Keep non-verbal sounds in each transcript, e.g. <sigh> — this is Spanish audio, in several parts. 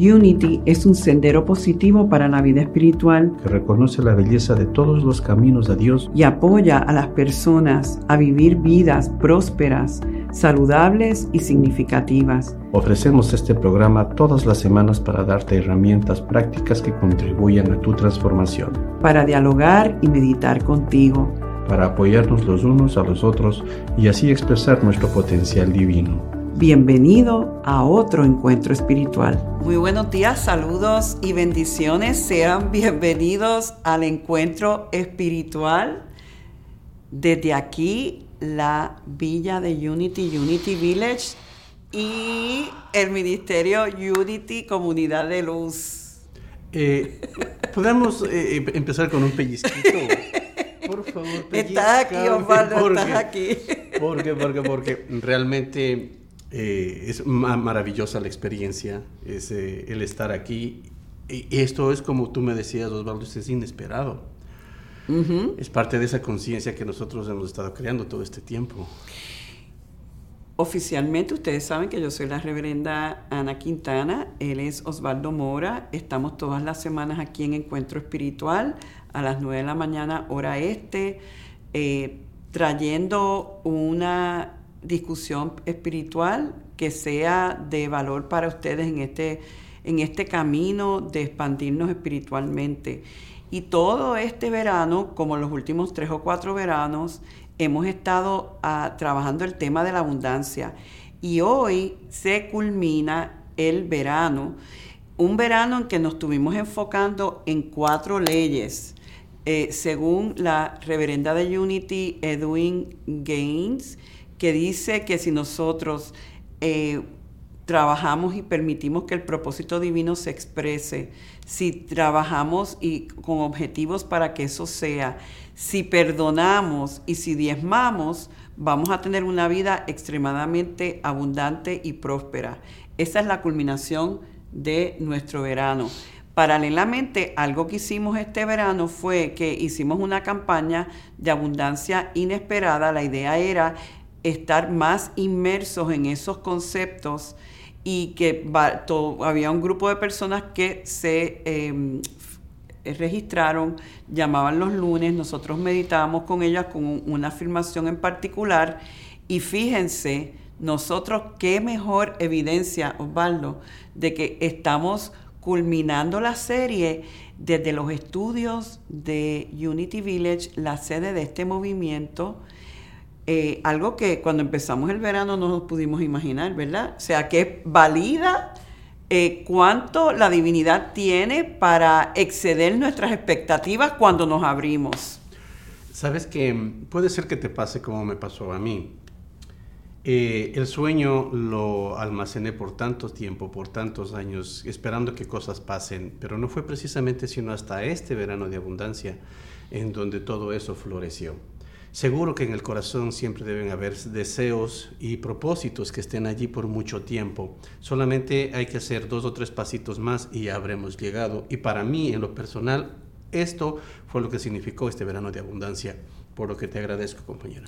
Unity es un sendero positivo para la vida espiritual que reconoce la belleza de todos los caminos de Dios y apoya a las personas a vivir vidas prósperas, saludables y significativas. Ofrecemos este programa todas las semanas para darte herramientas prácticas que contribuyan a tu transformación. Para dialogar y meditar contigo. Para apoyarnos los unos a los otros y así expresar nuestro potencial divino. Bienvenido a otro encuentro espiritual. Muy buenos días, saludos y bendiciones. Sean bienvenidos al encuentro espiritual. Desde aquí, la villa de Unity, Unity Village y el Ministerio Unity Comunidad de Luz. Eh, ¿Podemos eh, em, empezar con un pellizquito? Por favor, Estás aquí, Osvaldo, estás aquí. Porque, porque, porque realmente eh, es maravillosa la experiencia, es, eh, el estar aquí. Y esto es como tú me decías, Osvaldo, es inesperado. Es parte de esa conciencia que nosotros hemos estado creando todo este tiempo. Oficialmente ustedes saben que yo soy la reverenda Ana Quintana, él es Osvaldo Mora, estamos todas las semanas aquí en Encuentro Espiritual a las 9 de la mañana hora este, eh, trayendo una discusión espiritual que sea de valor para ustedes en este, en este camino de expandirnos espiritualmente. Y todo este verano, como los últimos tres o cuatro veranos, hemos estado ah, trabajando el tema de la abundancia. Y hoy se culmina el verano, un verano en que nos estuvimos enfocando en cuatro leyes. Eh, según la reverenda de Unity, Edwin Gaines, que dice que si nosotros eh, trabajamos y permitimos que el propósito divino se exprese, si trabajamos y con objetivos para que eso sea, si perdonamos y si diezmamos, vamos a tener una vida extremadamente abundante y próspera. Esa es la culminación de nuestro verano. Paralelamente, algo que hicimos este verano fue que hicimos una campaña de abundancia inesperada. La idea era estar más inmersos en esos conceptos y que había un grupo de personas que se em, registraron, llamaban los lunes, nosotros meditábamos con ellas con una afirmación en particular y fíjense, nosotros qué mejor evidencia, Osvaldo, de que estamos culminando la serie desde los estudios de Unity Village, la sede de este movimiento, eh, algo que cuando empezamos el verano no nos pudimos imaginar, ¿verdad? O sea, que valida eh, cuánto la divinidad tiene para exceder nuestras expectativas cuando nos abrimos. Sabes que puede ser que te pase como me pasó a mí. Eh, el sueño lo almacené por tanto tiempo, por tantos años, esperando que cosas pasen, pero no fue precisamente sino hasta este verano de abundancia en donde todo eso floreció. Seguro que en el corazón siempre deben haber deseos y propósitos que estén allí por mucho tiempo. Solamente hay que hacer dos o tres pasitos más y ya habremos llegado. Y para mí, en lo personal, esto fue lo que significó este verano de abundancia, por lo que te agradezco, compañera.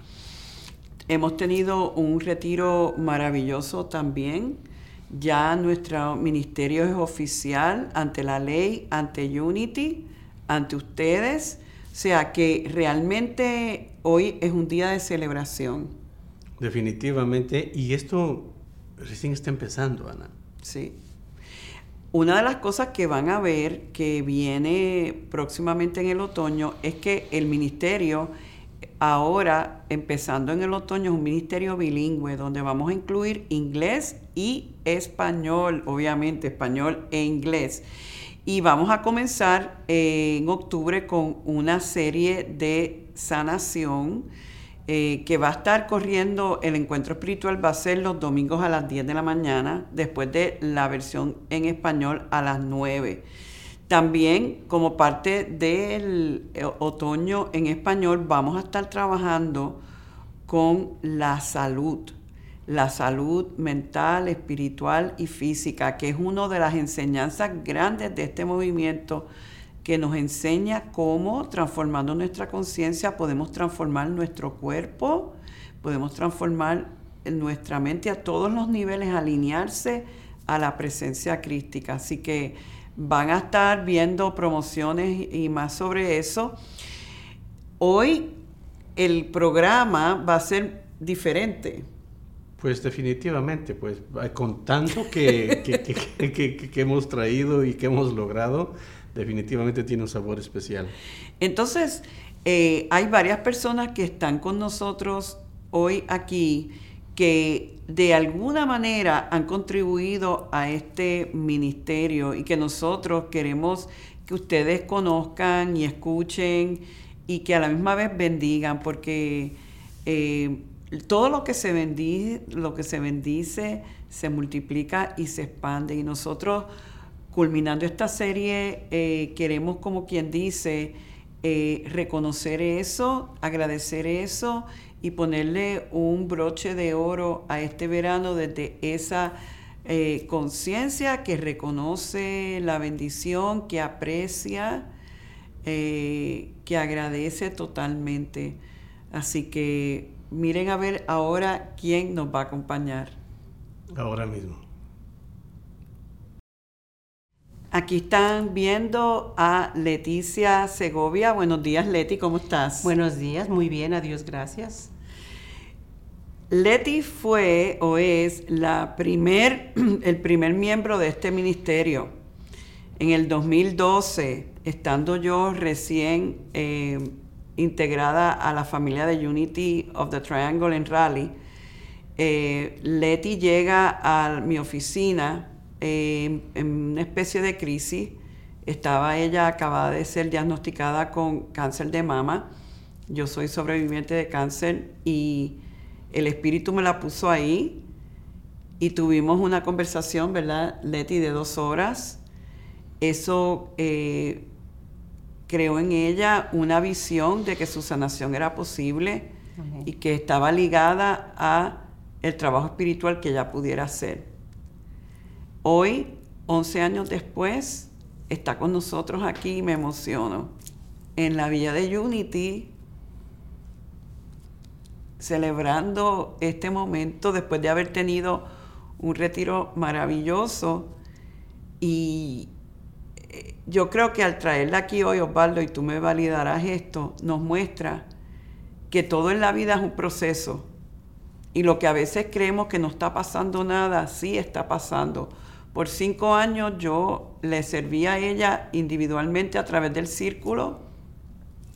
Hemos tenido un retiro maravilloso también. Ya nuestro ministerio es oficial ante la ley, ante Unity, ante ustedes o sea que realmente hoy es un día de celebración. Definitivamente, y esto recién está empezando, Ana. Sí. Una de las cosas que van a ver que viene próximamente en el otoño es que el ministerio ahora, empezando en el otoño, es un ministerio bilingüe donde vamos a incluir inglés y español, obviamente, español e inglés. Y vamos a comenzar eh, en octubre con una serie de sanación eh, que va a estar corriendo, el encuentro espiritual va a ser los domingos a las 10 de la mañana, después de la versión en español a las 9. También como parte del eh, otoño en español vamos a estar trabajando con la salud la salud mental, espiritual y física, que es una de las enseñanzas grandes de este movimiento que nos enseña cómo transformando nuestra conciencia podemos transformar nuestro cuerpo, podemos transformar nuestra mente a todos los niveles, alinearse a la presencia crística. Así que van a estar viendo promociones y más sobre eso. Hoy el programa va a ser diferente. Pues definitivamente, pues con tanto que, que, hemos traído y que hemos logrado, definitivamente tiene un sabor especial. Entonces, eh, hay varias personas que están con nosotros hoy aquí que de alguna manera han contribuido a este ministerio y que nosotros queremos que ustedes conozcan y escuchen y que a la misma vez bendigan, porque eh, todo lo que se bendice, lo que se bendice se multiplica y se expande. Y nosotros, culminando esta serie, eh, queremos, como quien dice, eh, reconocer eso, agradecer eso y ponerle un broche de oro a este verano desde esa eh, conciencia que reconoce la bendición, que aprecia, que agradece totalmente. Así que miren a ver ahora quién nos va a acompañar. Ahora mismo. Aquí están viendo a Leticia Segovia. Buenos días, Leti, ¿cómo estás? Buenos días, muy bien, adiós, gracias. Leti fue o es la primer, <clears throat> el primer miembro de este ministerio. En el 2012, estando yo recién eh, integrada a la familia de Unity of the Triangle en Raleigh, eh, Leti llega a mi oficina eh, en una especie de crisis. Estaba ella acabada de ser diagnosticada con cáncer de mama. Yo soy sobreviviente de cáncer y el espíritu me la puso ahí y tuvimos una conversación, ¿verdad, Leti, de dos horas. Eso eh, creó en ella una visión de que su sanación era posible y que estaba ligada a el trabajo espiritual que ella pudiera hacer. Hoy, 11 años después, está con nosotros aquí y me emociono. En la Villa de Unity, celebrando este momento después de haber tenido un retiro maravilloso y yo creo que al traerla aquí hoy, Osvaldo, y tú me validarás esto, nos muestra que todo en la vida es un proceso. Y lo que a veces creemos que no está pasando nada, sí está pasando. Por cinco años yo le serví a ella individualmente a través del círculo,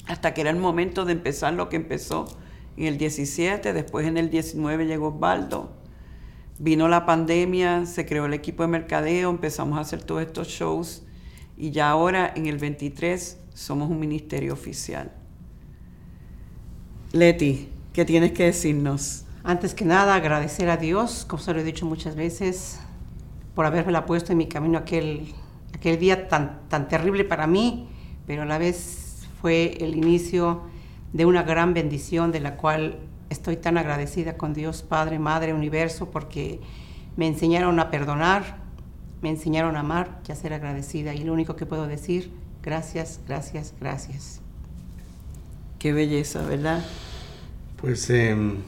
hasta que era el momento de empezar lo que empezó en el 17, después en el 19 llegó Osvaldo. Vino la pandemia, se creó el equipo de mercadeo, empezamos a hacer todos estos shows y ya ahora en el 23 somos un ministerio oficial. Leti, ¿qué tienes que decirnos? Antes que nada, agradecer a Dios, como se lo he dicho muchas veces, por haberme puesto en mi camino aquel, aquel día tan, tan terrible para mí, pero a la vez fue el inicio de una gran bendición de la cual estoy tan agradecida con Dios, Padre, Madre, Universo, porque me enseñaron a perdonar, me enseñaron a amar y a ser agradecida. Y lo único que puedo decir, gracias, gracias, gracias. Qué belleza, ¿verdad? Pues em,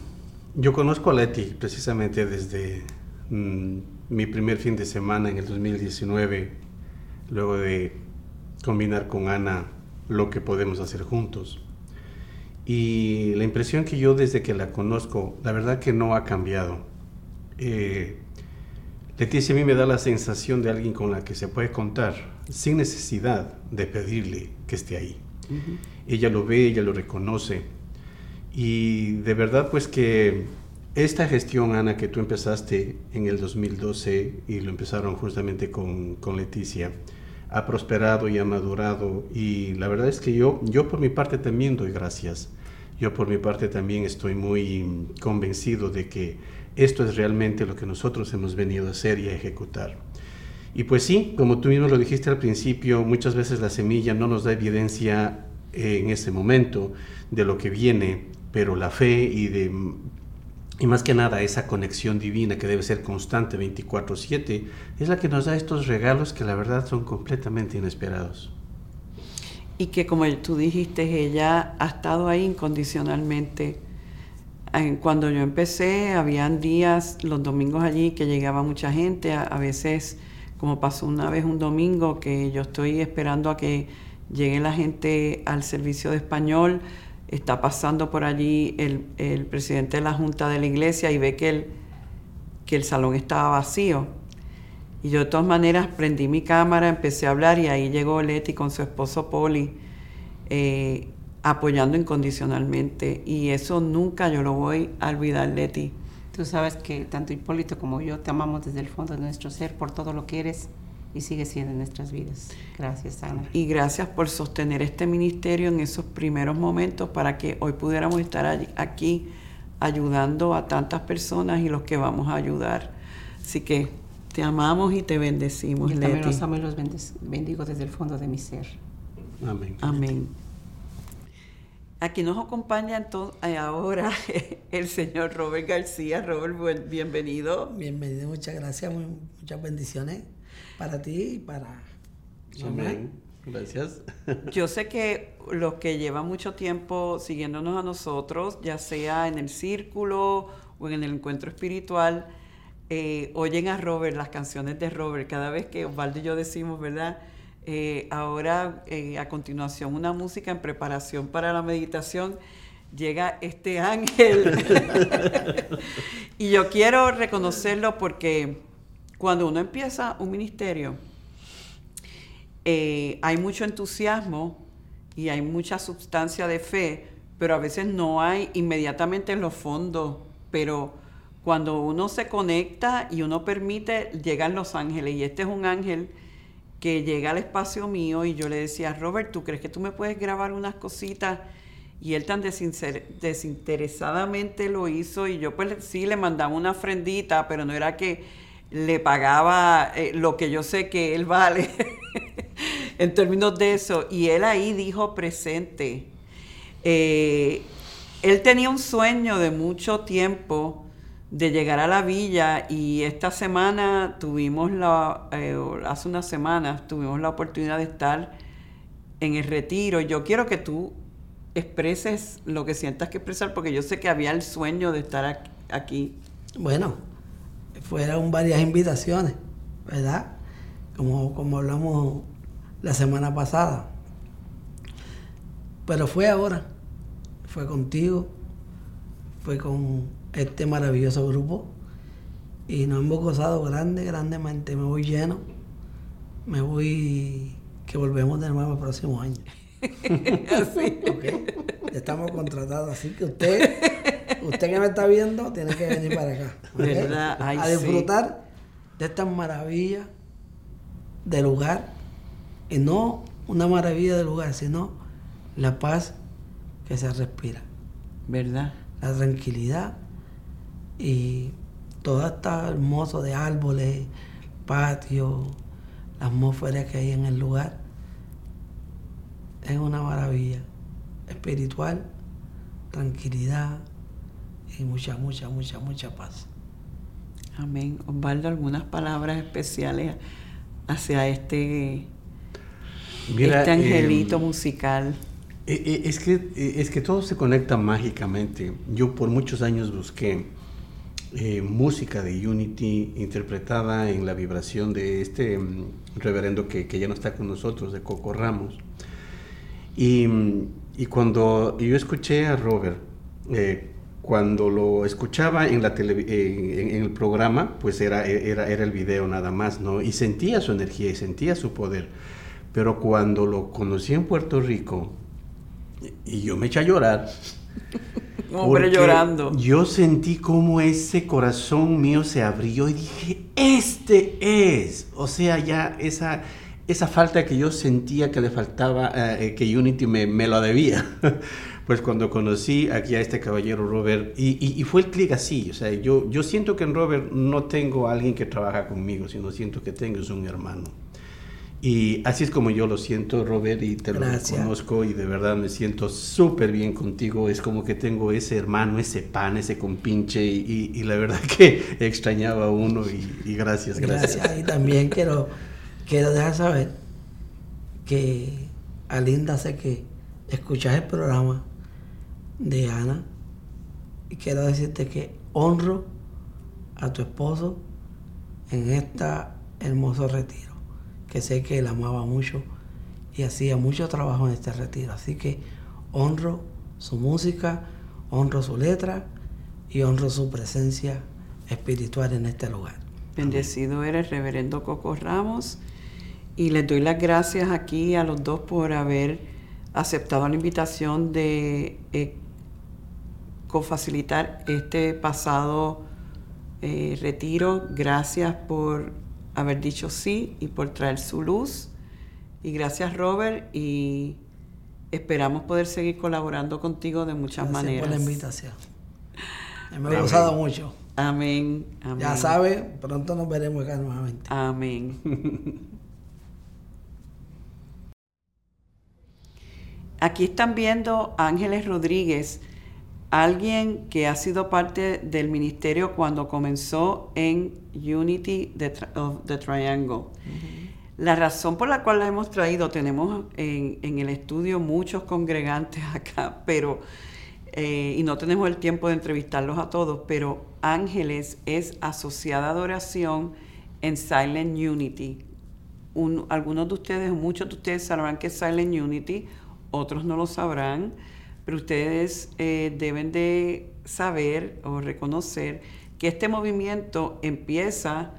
yo conozco a Leti precisamente desde mm, mi primer fin de semana en el 2019, luego de combinar con Ana lo que podemos hacer juntos. Y la impresión que yo desde que la conozco, la verdad que no ha cambiado. Eh, Leticia a mí me da la sensación de alguien con la que se puede contar sin necesidad de pedirle que esté ahí. Ella lo ve, ella lo reconoce. Y de verdad pues que esta gestión, Ana, que tú empezaste en el 2012 y lo empezaron justamente con, con Leticia, ha prosperado y ha madurado. Y la verdad es que yo, yo por mi parte también doy gracias. Yo por mi parte también estoy muy convencido de que esto es realmente lo que nosotros hemos venido a hacer y a ejecutar. Y pues sí, como tú mismo lo dijiste al principio, muchas veces la semilla no nos da evidencia en ese momento de lo que viene, pero la fe y de y más que nada esa conexión divina que debe ser constante 24/7 es la que nos da estos regalos que la verdad son completamente inesperados. Y que como tú dijiste, ella ha estado ahí incondicionalmente cuando yo empecé, habían días, los domingos allí, que llegaba mucha gente. A, veces, como pasó una vez un domingo, que yo estoy esperando a que llegue la gente al servicio de español. Está pasando por allí el, presidente de la Junta de la Iglesia y ve que el, que el salón estaba vacío. Y yo de todas maneras prendí mi cámara, empecé a hablar y ahí llegó Leti con su esposo Poli. Eh, apoyando incondicionalmente y eso nunca yo lo voy a olvidar de ti. Tú sabes que tanto Hipólito como yo te amamos desde el fondo de nuestro ser por todo lo que eres y sigues siendo en nuestras vidas. Gracias, Ana. Y gracias por sostener este ministerio en esos primeros momentos para que hoy pudiéramos estar aquí ayudando a tantas personas y los que vamos a ayudar. Así que te amamos y te bendecimos, Yo también los amo y los bendigo desde el fondo de mi ser. Amén. Amén. Aquí nos acompaña eh, ahora <laughs> el señor Robert García. Robert, bienvenido. Bienvenido, muchas gracias, muchas bendiciones para ti y para... Amén. Gracias. <laughs> Yo sé que los que llevan mucho tiempo siguiéndonos a nosotros, ya sea en el círculo o en el encuentro espiritual, eh, oyen a Robert, las canciones de Robert, cada vez que Osvaldo y yo decimos, ¿verdad? Eh, ahora, eh, a continuación, una música en preparación para la meditación. Llega este ángel. <laughs> y yo quiero reconocerlo porque cuando uno empieza un ministerio, eh, hay mucho entusiasmo y hay mucha sustancia de fe, pero a veces no hay inmediatamente en los fondos. Pero cuando uno se conecta y uno permite, llegan los ángeles. Y este es un ángel que llega al espacio mío y yo le decía, Robert, ¿tú crees que tú me puedes grabar unas cositas? Y él tan desinteresadamente lo hizo y yo pues sí le mandaba una ofrendita, pero no era que le pagaba eh, lo que yo sé que él vale <laughs> en términos de eso. Y él ahí dijo presente. Eh, él tenía un sueño de mucho tiempo de llegar a la villa y esta semana tuvimos la, eh, hace unas semanas tuvimos la oportunidad de estar en el retiro. Yo quiero que tú expreses lo que sientas que expresar porque yo sé que había el sueño de estar aquí. Bueno, fueron varias invitaciones, ¿verdad? Como, como hablamos la semana pasada. Pero fue ahora, fue contigo, fue con este maravilloso grupo y nos hemos gozado grande, grandemente. Me voy lleno, me voy que volvemos de nuevo el próximo año. <laughs> así. Estamos contratados, así que usted, usted que me está viendo, tiene que venir para acá. a disfrutar de esta maravilla del lugar. Y no una maravilla del lugar, sino la paz que se respira. ¿Verdad? La tranquilidad y todo está hermoso de árboles, patio, la atmósfera que hay en el lugar. Es una maravilla espiritual, tranquilidad y mucha, mucha, mucha, mucha paz. Amén. Osvaldo, algunas palabras especiales hacia este, este angelito em, musical. E, e, es que, e, es que todo se conecta mágicamente. Yo por muchos años busqué eh, música de Unity interpretada en la vibración de este mm, reverendo que, ya no está con nosotros, de Coco Ramos. Y, y cuando yo escuché a Robert, eh, cuando lo escuchaba en, la en, el programa, pues era, era, era el video nada más, ¿no? Y sentía su energía y sentía su poder. Pero cuando lo conocí en Puerto Rico, y yo me eché a llorar, <laughs> hombre llorando. Yo sentí como ese corazón mío se abrió y dije, este es. O sea, ya esa, esa falta que yo sentía que le faltaba, eh, que Unity me, me lo debía. <laughs> pues cuando conocí aquí a este caballero Robert, y, y, fue el clic así, o sea, yo, yo siento que en Robert no tengo a alguien que trabaja conmigo, sino siento que tengo es un hermano. Y así es como yo lo siento, Robert, y te lo conozco y de verdad me siento súper bien contigo. Es como que tengo ese hermano, ese pan, ese compinche y, y, la verdad que <laughs> extrañaba a uno y, gracias, gracias. Gracias. Y también quiero, quiero dejar saber que Alinda sé que escuchas el programa de Ana Y quiero decirte que honro a tu esposo en este hermoso retiro, que sé que él amaba mucho y hacía mucho trabajo en este retiro. Así que honro su música, honro su letra y honro su presencia espiritual en este lugar. Bendecido eres, reverendo Coco Ramos. Y les doy las gracias aquí a los dos por haber aceptado la invitación de eh, cofacilitar este pasado eh, retiro. Gracias por haber dicho sí y por traer su luz. Y gracias Robert y esperamos poder seguir colaborando contigo de muchas Gracias maneras. por la invitación. Me ha gustado mucho. Amén. amén. Ya sabes, pronto nos veremos acá nuevamente. Amén. <laughs> Aquí están viendo a Ángeles Rodríguez, alguien que ha sido parte del ministerio cuando comenzó en Unity Tri- of the Triangle. La razón por la cual la hemos traído, tenemos en, en el estudio muchos congregantes <laughs> acá, pero eh, y no tenemos el tiempo de entrevistarlos a todos, pero Ángeles es asociada de oración en Silent Unity. Un- algunos de ustedes, muchos de ustedes sabrán que es Silent Unity, otros no lo sabrán, pero ustedes eh, deben de saber o reconocer que este movimiento empieza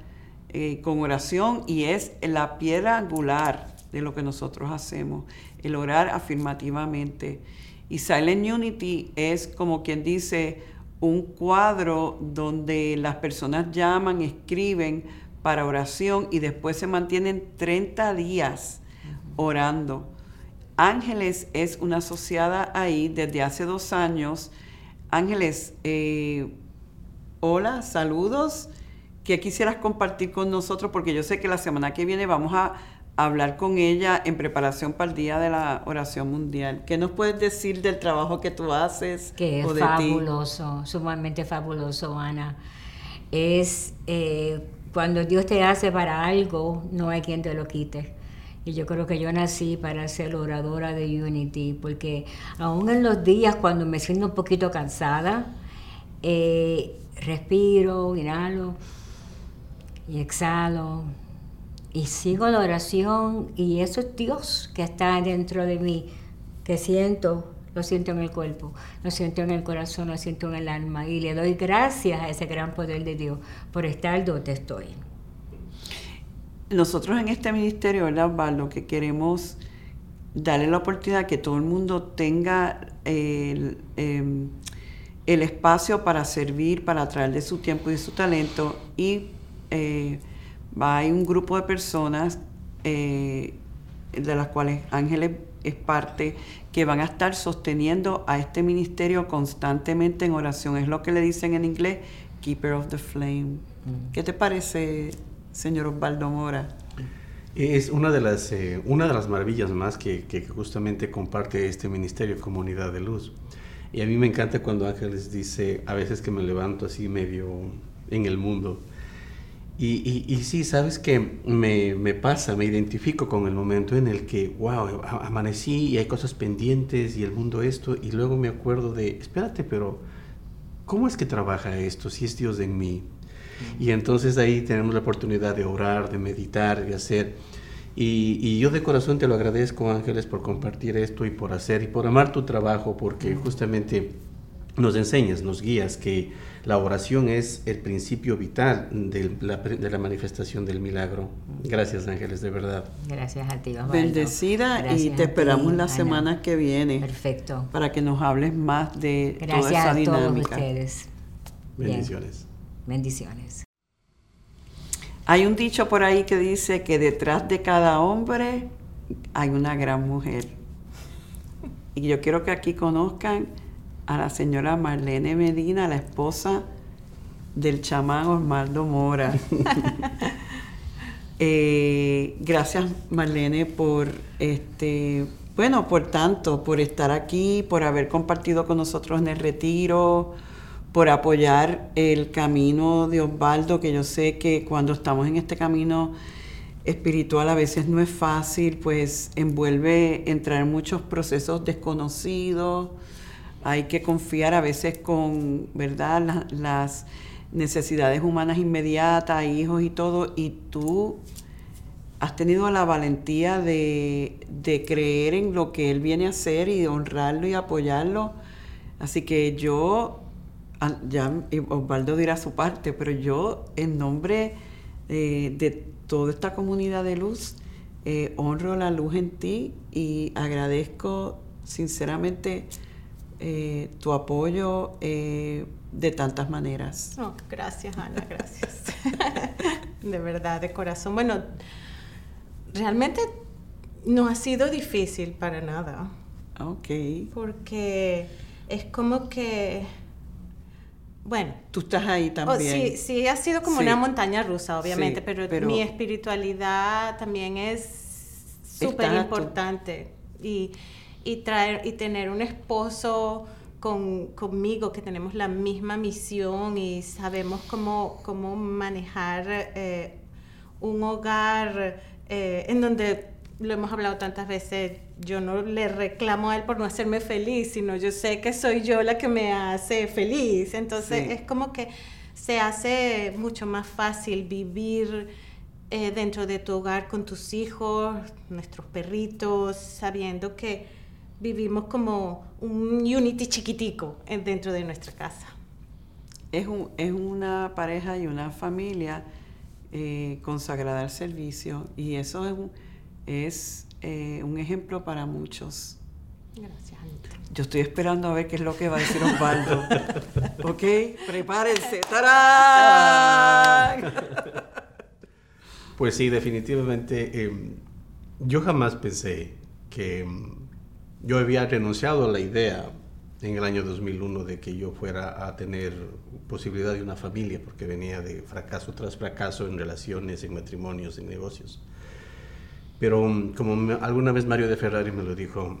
eh, con oración y es la piedra angular de lo que nosotros hacemos, el orar afirmativamente. Y Silent Unity es como quien dice un cuadro donde las personas llaman, escriben para oración y después se mantienen 30 días orando. Ángeles es una asociada ahí desde hace dos años. Ángeles, eh, hola, saludos. ¿Qué quisieras compartir con nosotros? Porque yo sé que la semana que viene vamos a hablar con ella en preparación para el Día de la Oración Mundial. ¿Qué nos puedes decir del trabajo que tú haces que es o de ti? fabuloso, sumamente fabuloso, Ana. Es eh, cuando Dios te hace para algo, no hay quien te lo quite. Y yo creo que yo nací para ser oradora de Unity, porque aún en los días cuando me siento un poquito cansada, eh, respiro, inhalo y exhalo y sigo la oración y eso es Dios que está dentro de mí, que siento, lo siento en el cuerpo, lo siento en el corazón, lo siento en el alma y le doy gracias a ese gran poder de Dios por estar donde estoy. Nosotros en este ministerio, ¿verdad, Osvaldo? Que queremos darle la oportunidad que todo el mundo tenga el, em, el espacio para servir, para traer de su tiempo y de su talento. Y eh, hay un grupo de personas eh, de las cuales Ángeles es parte, que van a estar sosteniendo a este ministerio constantemente en oración. Es lo que le dicen en inglés, Keeper of the Flame. ¿Qué te parece, señor Osvaldo Mora? Es una de las, eh, una de las maravillas más que, que justamente comparte este ministerio Comunidad de Luz. Y a mí me encanta cuando Ángeles dice, a veces que me levanto así medio en el mundo. Y, y, y sí, sabes que me, me pasa, me identifico con el momento en el que, wow, amanecí y hay cosas pendientes y el mundo esto, y luego me acuerdo de, espérate, pero ¿cómo es que trabaja esto si es Dios en mí? Y entonces ahí tenemos la oportunidad de orar, de meditar, de hacer. Y, y yo de corazón te lo agradezco, Ángeles, por compartir esto y por hacer y por amar tu trabajo, porque justamente nos enseñas, nos guías que la oración es el principio vital de la, de la manifestación del milagro. Gracias, Ángeles, de verdad. Gracias a ti, Osvaldo. Bendecida y te a ti, esperamos la Ana. semana que viene Perfecto. para que nos hables más de toda Gracias esa a todos dinámica. ustedes. Bien. Bendiciones. Hay un dicho por ahí que dice que detrás de cada hombre hay una gran mujer. Y yo quiero que aquí conozcan a la señora Marlene Medina, la esposa del chamán Osvaldo Mora. <laughs> Eh, gracias Marlene por este, bueno, por tanto, por estar aquí, por haber compartido con nosotros en el retiro, por apoyar el camino de Osvaldo, que yo sé que cuando estamos en este camino espiritual a veces no es fácil, pues envuelve entrar en muchos procesos desconocidos, hay que confiar a veces con, ¿verdad?, La- las necesidades humanas inmediatas, hijos y todo, y tú has tenido la valentía de, de creer en lo que él viene a hacer y de honrarlo y apoyarlo. Así que yo, ya Osvaldo dirá su parte, pero yo en nombre eh, de toda esta comunidad de luz, eh, honro la luz en ti y agradezco sinceramente eh, tu apoyo de tantas maneras. No, gracias, Ana, gracias. <laughs> de verdad, de corazón. Bueno, realmente no ha sido difícil para nada, Ok. porque es como que, bueno, Tú estás ahí oh, también. sí, sí, ha sido como Sí. una montaña rusa, obviamente, Sí, pero, pero- mi espiritualidad también es súper importante. Y, y, traer, y tener un esposo con, conmigo, que tenemos la misma misión y sabemos cómo, cómo manejar eh, un hogar eh, en donde lo hemos hablado tantas veces, yo no le reclamo a él por no hacerme feliz, sino yo sé que soy yo la que me hace feliz. Entonces Sí. es como que se hace mucho más fácil vivir eh, dentro de tu hogar con tus hijos, nuestros perritos, sabiendo que vivimos como un unity chiquitico en- dentro de nuestra casa. Es, un- es una pareja y una familia eh, consagrada al servicio y eso es es, eh, un ejemplo para muchos. Gracias, Anita. Yo estoy esperando a ver qué es lo que va a decir Osvaldo. <laughs> ¿Ok? Prepárense. <laughs> ¡Tarán! <laughs> Pues sí, definitivamente. eh, yo jamás pensé que mm, yo había renunciado a la idea en el año 2001 de que yo fuera a tener posibilidad de una familia, porque venía de fracaso tras fracaso en relaciones, en matrimonios, en negocios. Pero mm, como me- alguna vez Mario de Ferrari me lo dijo,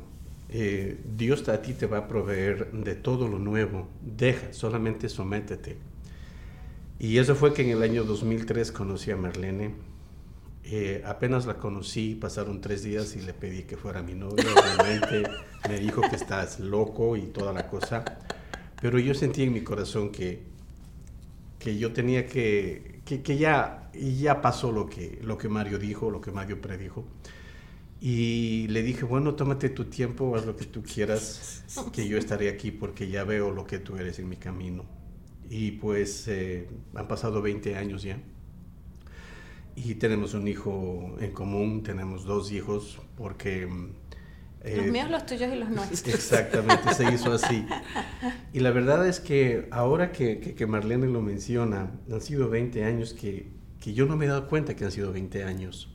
eh, Dios a ti te va a proveer de todo lo nuevo, deja, solamente sométete. Y eso fue que en el año 2003 conocí a Marlene. Eh, apenas la conocí, pasaron tres días y le pedí que fuera mi novia. Obviamente <laughs> me dijo que estás loco y toda la cosa. Pero yo sentí en mi corazón que, que yo tenía que, que, que ya, ya pasó lo que, lo que Mario dijo, lo que Mario predijo. Y le dije, bueno, tómate tu tiempo, haz lo que tú quieras, que yo estaré aquí porque ya veo lo que tú eres en mi camino. Y pues eh, han pasado 20 años ya. Y tenemos un hijo en común, tenemos dos hijos, porque... mm, Los eh, míos, los tuyos y los nuestros. Exactamente, se hizo así. <laughs> Y la verdad es que ahora que, que, que Marlene lo menciona, han sido 20 años que, que yo no me he dado cuenta que han sido 20 años.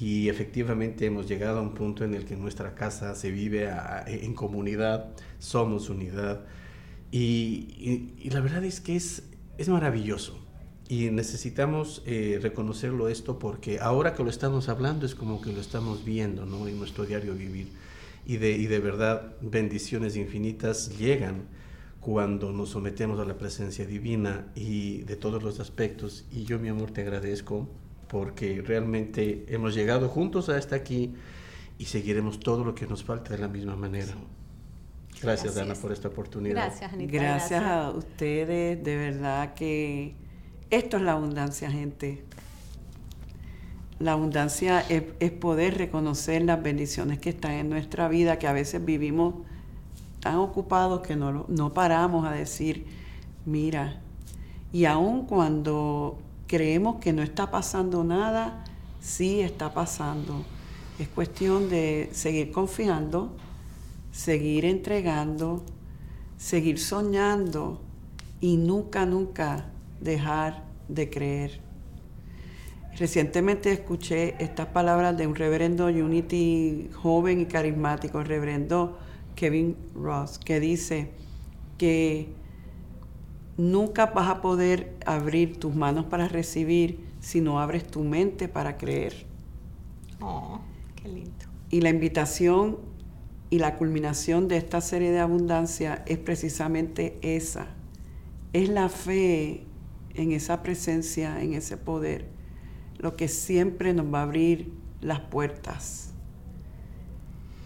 Y efectivamente hemos llegado a un punto en el que nuestra casa se vive a- en comunidad, somos unidad. Y, y- y la verdad es que es, es maravilloso. Y necesitamos eh, reconocerlo esto porque ahora que lo estamos hablando es como que lo estamos viendo ¿no? en nuestro diario vivir. Y de, y de verdad bendiciones infinitas llegan cuando nos sometemos a la presencia divina y de todos los aspectos. Y yo, mi amor, te agradezco porque realmente hemos llegado juntos hasta aquí y seguiremos todo lo que nos falta de la misma manera. Gracias, Así Ana, es. por esta oportunidad. Gracias, Anita. Gracias a ustedes, de verdad que esto es la abundancia, gente. La abundancia es, poder reconocer las bendiciones que están en nuestra vida, que a veces vivimos tan ocupados que no, no paramos a decir, mira, y aun cuando creemos que no está pasando nada, sí está pasando. Es cuestión de seguir confiando, seguir entregando, seguir soñando y nunca, nunca dejar de creer. Recientemente escuché estas palabras de un reverendo Unity joven y carismático, el reverendo Kevin Ross, que dice que nunca vas a poder abrir tus manos para recibir si no abres tu mente para creer. Oh, qué lindo. Y la invitación y la culminación de esta serie de abundancia es precisamente esa. Es la fe en esa presencia, en ese poder, lo que siempre nos va a abrir las puertas.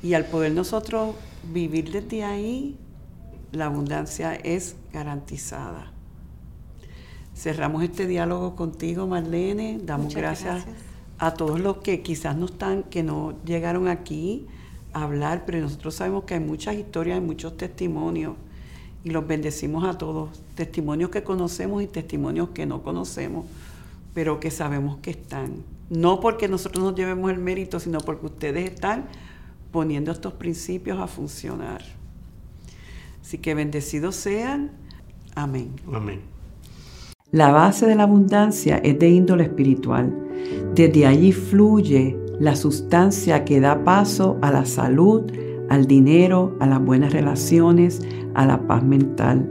Y al poder nosotros vivir desde ahí, la abundancia es garantizada. Cerramos este diálogo contigo, Marlene. Damos gracias, gracias, a todos los que quizás no están, que no llegaron aquí a hablar, pero nosotros sabemos que hay muchas historias, hay muchos testimonios y los bendecimos a todos. Testimonios que conocemos y testimonios que no conocemos, pero que sabemos que están. No porque nosotros nos llevemos el mérito, sino porque ustedes están poniendo estos principios a funcionar. Así que bendecidos sean. Amén. Amén. La base de la abundancia es de índole espiritual. Desde allí fluye la sustancia que da paso a la salud, al dinero, a las buenas relaciones, a la paz mental.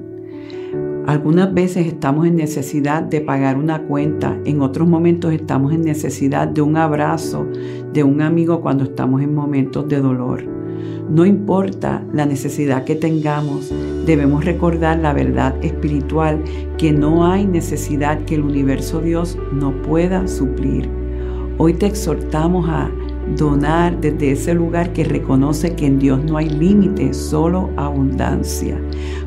Algunas veces estamos en necesidad de pagar una cuenta, en otros momentos estamos en necesidad de un abrazo de un amigo cuando estamos en momentos de dolor. No importa la necesidad que tengamos, debemos recordar la verdad espiritual que no hay necesidad que el universo Dios no pueda suplir. Hoy te exhortamos a donar desde ese lugar que reconoce que en Dios no hay límite, solo abundancia.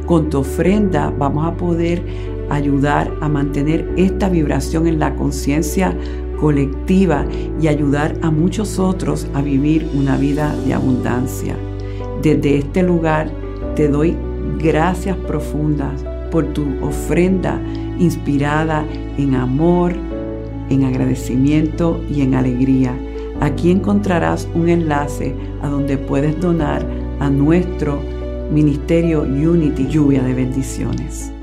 Con tu ofrenda vamos a poder ayudar a mantener esta vibración en la conciencia colectiva y ayudar a muchos otros a vivir una vida de abundancia. Desde este lugar te doy gracias profundas por tu ofrenda inspirada en amor, en agradecimiento y en alegría. Aquí encontrarás un enlace a donde puedes donar a nuestro Ministerio Unity Lluvia de Bendiciones.